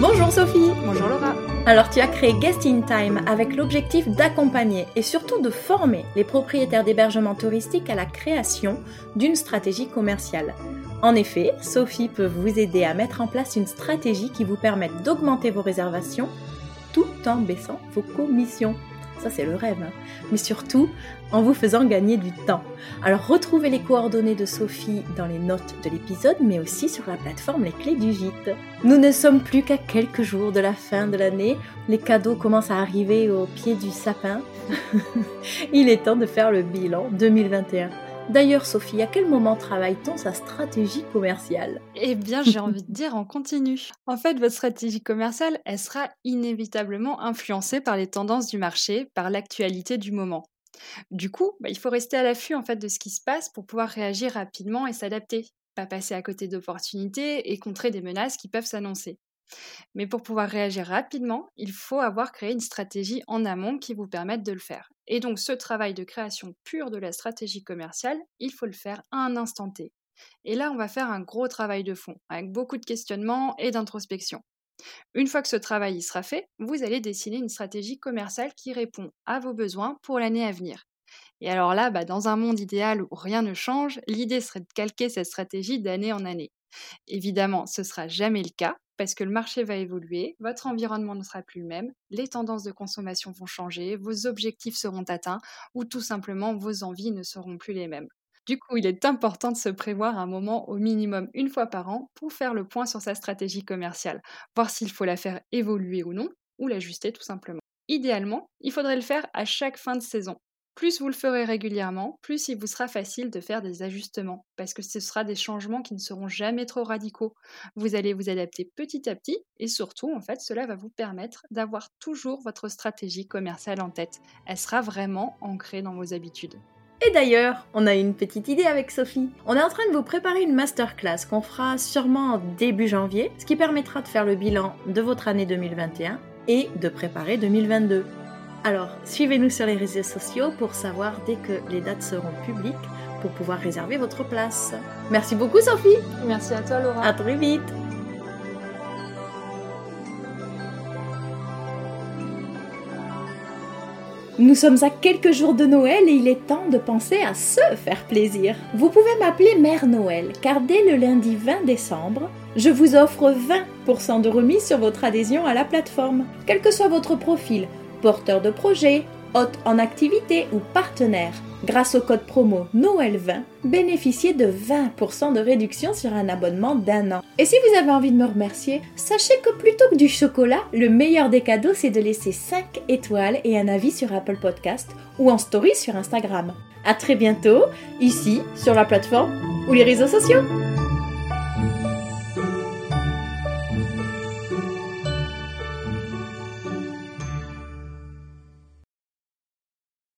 Bonjour Laura. Alors tu as créé Guest in Time avec l'objectif d'accompagner et surtout de former les propriétaires d'hébergements touristiques à la création d'une stratégie commerciale. En effet, Sophie peut vous aider à mettre en place une stratégie qui vous permette d'augmenter vos réservations tout en baissant vos commissions. Ça, c'est le rêve. Hein. Mais surtout, en vous faisant gagner du temps. Alors, retrouvez les coordonnées de Sophie dans les notes de l'épisode, mais aussi sur la plateforme Les Clés du Gîte. Nous ne sommes plus qu'à quelques jours de la fin de l'année. Les cadeaux commencent à arriver au pied du sapin. Il est temps de faire le bilan 2021. D'ailleurs, Sophie, à quel moment travaille-t-on sa stratégie commerciale Eh bien, j'ai envie de dire en continu. En fait, votre stratégie commerciale, elle sera inévitablement influencée par les tendances du marché, par l'actualité du moment. Du coup, bah, il faut rester à l'affût en fait de ce qui se passe pour pouvoir réagir rapidement et s'adapter, pas passer à côté d'opportunités et contrer des menaces qui peuvent s'annoncer. Mais pour pouvoir réagir rapidement, il faut avoir créé une stratégie en amont qui vous permette de le faire. Et donc ce travail de création pure de la stratégie commerciale, il faut le faire à un instant T. Et là, on va faire un gros travail de fond, avec beaucoup de questionnements et d'introspection. Une fois que ce travail sera fait, vous allez dessiner une stratégie commerciale qui répond à vos besoins pour l'année à venir. Et alors là, bah, dans un monde idéal où rien ne change, l'idée serait de calquer cette stratégie d'année en année. Évidemment, ce ne sera jamais le cas, parce que le marché va évoluer, votre environnement ne sera plus le même, les tendances de consommation vont changer, vos objectifs seront atteints ou tout simplement vos envies ne seront plus les mêmes. Du coup, il est important de se prévoir un moment au minimum une fois par an pour faire le point sur sa stratégie commerciale, voir s'il faut la faire évoluer ou non, ou l'ajuster tout simplement. Idéalement, il faudrait le faire à chaque fin de saison, plus vous le ferez régulièrement, plus il vous sera facile de faire des ajustements, parce que ce sera des changements qui ne seront jamais trop radicaux. Vous allez vous adapter petit à petit, et surtout, en fait, cela va vous permettre d'avoir toujours votre stratégie commerciale en tête. Elle sera vraiment ancrée dans vos habitudes. Et d'ailleurs, on a une petite idée avec Sophie. On est en train de vous préparer une masterclass qu'on fera sûrement début janvier, ce qui permettra de faire le bilan de votre année 2021 et de préparer 2022. Alors, suivez-nous sur les réseaux sociaux pour savoir dès que les dates seront publiques pour pouvoir réserver votre place. Merci beaucoup Sophie. Merci à toi Laura. À très vite. Nous sommes à quelques jours de Noël et il est temps de penser à se faire plaisir. Vous pouvez m'appeler Mère Noël car dès le lundi 20 décembre, je vous offre 20% de remise sur votre adhésion à la plateforme. Quel que soit votre profil, porteur de projet, hôte en activité ou partenaire. Grâce au code promo Noël20, bénéficiez de 20% de réduction sur un abonnement d'un an. Et si vous avez envie de me remercier, sachez que plutôt que du chocolat, le meilleur des cadeaux c'est de laisser 5 étoiles et un avis sur Apple Podcast ou en story sur Instagram. A très bientôt, ici, sur la plateforme ou les réseaux sociaux.